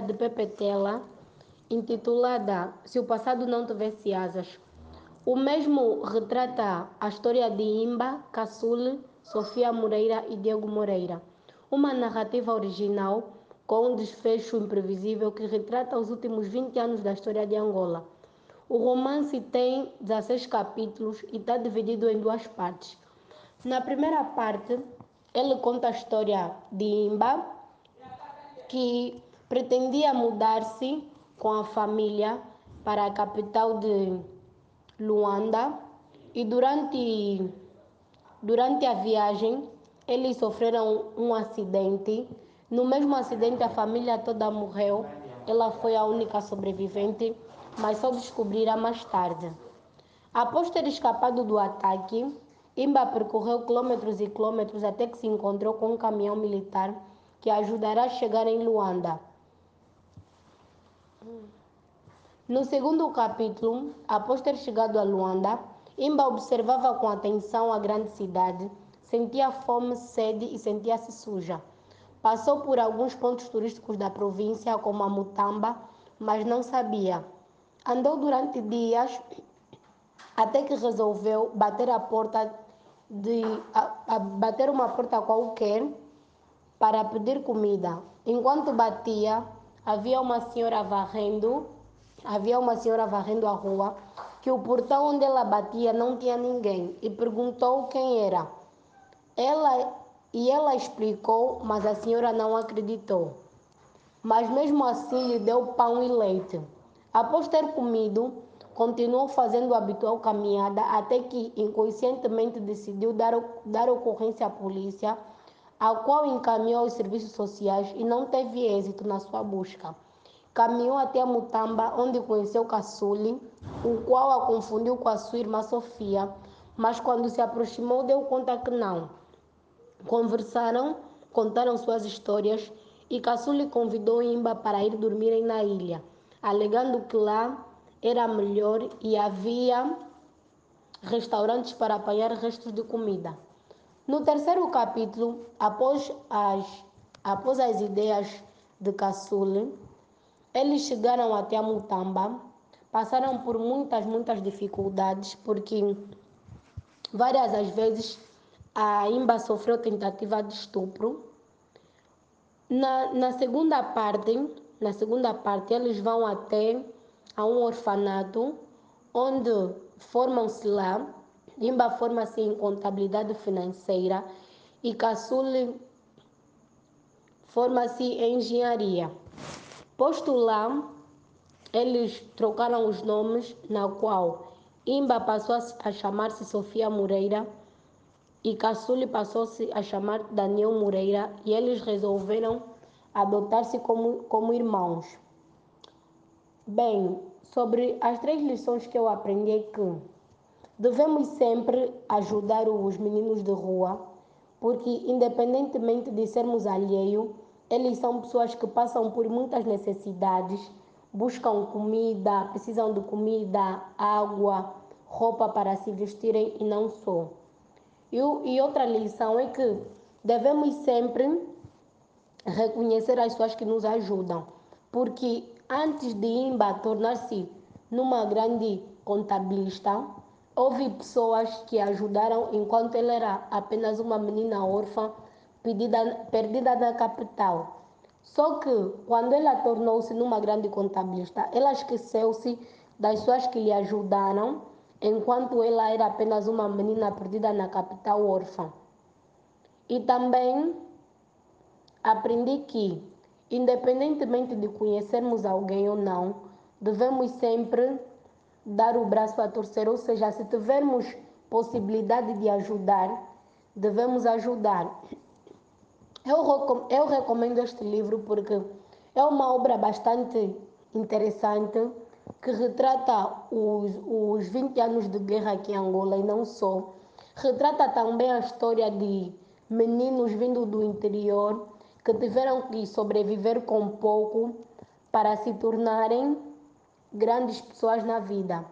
de Pepe Tela, intitulada Se o Passado Não Tivesse Asas. O mesmo retrata a história de Imba, Caçule, Sofia Moreira e Diego Moreira. Uma narrativa original com um desfecho imprevisível que retrata os últimos 20 anos da história de Angola. O romance tem 16 capítulos e está dividido em duas partes. Na primeira parte, ele conta a história de Imba, que pretendia mudar-se com a família para a capital de Luanda e durante, durante a viagem eles sofreram um acidente. No mesmo acidente a família toda morreu. Ela foi a única sobrevivente, mas só descobrirá mais tarde. Após ter escapado do ataque, Imba percorreu quilômetros e quilômetros até que se encontrou com um caminhão militar que ajudará a chegar em Luanda. No segundo capítulo, após ter chegado a Luanda, Imba observava com atenção a grande cidade, sentia fome, sede e sentia-se suja. Passou por alguns pontos turísticos da província, como a Mutamba, mas não sabia. Andou durante dias até que resolveu bater a porta de a, a bater uma porta qualquer para pedir comida. Enquanto batia, havia uma senhora varrendo, havia uma senhora varrendo a rua, que o portão onde ela batia não tinha ninguém e perguntou quem era. Ela e ela explicou, mas a senhora não acreditou. Mas mesmo assim lhe deu pão e leite. Após ter comido, continuou fazendo a habitual caminhada até que inconscientemente decidiu dar, dar ocorrência à polícia, a qual encaminhou aos serviços sociais e não teve êxito na sua busca. Caminhou até Mutamba, onde conheceu Caçule, o qual a confundiu com a sua irmã Sofia, mas quando se aproximou deu conta que não. Conversaram, contaram suas histórias e Caçule convidou Imba para ir dormirem na ilha, alegando que lá era melhor e havia restaurantes para apanhar restos de comida. No terceiro capítulo, após as, após as ideias de Caçule, eles chegaram até a Mutamba, passaram por muitas, muitas dificuldades, porque várias as vezes a Imba sofreu tentativa de estupro. Na, na segunda parte, na segunda parte, eles vão até a um orfanato onde formam-se lá, Imba forma-se em contabilidade financeira e Caçule forma-se em engenharia. Posto lá, eles trocaram os nomes, na qual Imba passou a chamar-se Sofia Moreira e Caçule passou-se a chamar Daniel Moreira e eles resolveram adotar-se como, como irmãos. Bem, sobre as três lições que eu aprendi que devemos sempre ajudar os meninos de rua, porque independentemente de sermos alheio, eles são pessoas que passam por muitas necessidades, buscam comida, precisam de comida, água, roupa para se vestirem e não só. E, e outra lição é que devemos sempre reconhecer as pessoas que nos ajudam, porque antes de Imba tornar-se numa grande contabilista, houve pessoas que ajudaram enquanto ela era apenas uma menina órfã pedida, perdida na capital. Só que quando ela tornou-se numa grande contabilista, ela esqueceu-se das pessoas que lhe ajudaram enquanto ela era apenas uma menina perdida na capital órfã. E também aprendi que Independentemente de conhecermos alguém ou não, devemos sempre dar o braço a torcer, ou seja, se tivermos possibilidade de ajudar, devemos ajudar. Eu, eu recomendo este livro porque é uma obra bastante interessante que retrata os, os 20 anos de guerra aqui em Angola e não só. Retrata também a história de meninos vindo do interior que tiveram que sobreviver com pouco para se tornarem grandes pessoas na vida.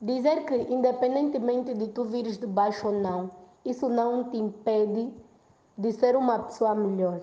Dizer que, independentemente de tu vires de baixo ou não, isso não te impede de ser uma pessoa melhor.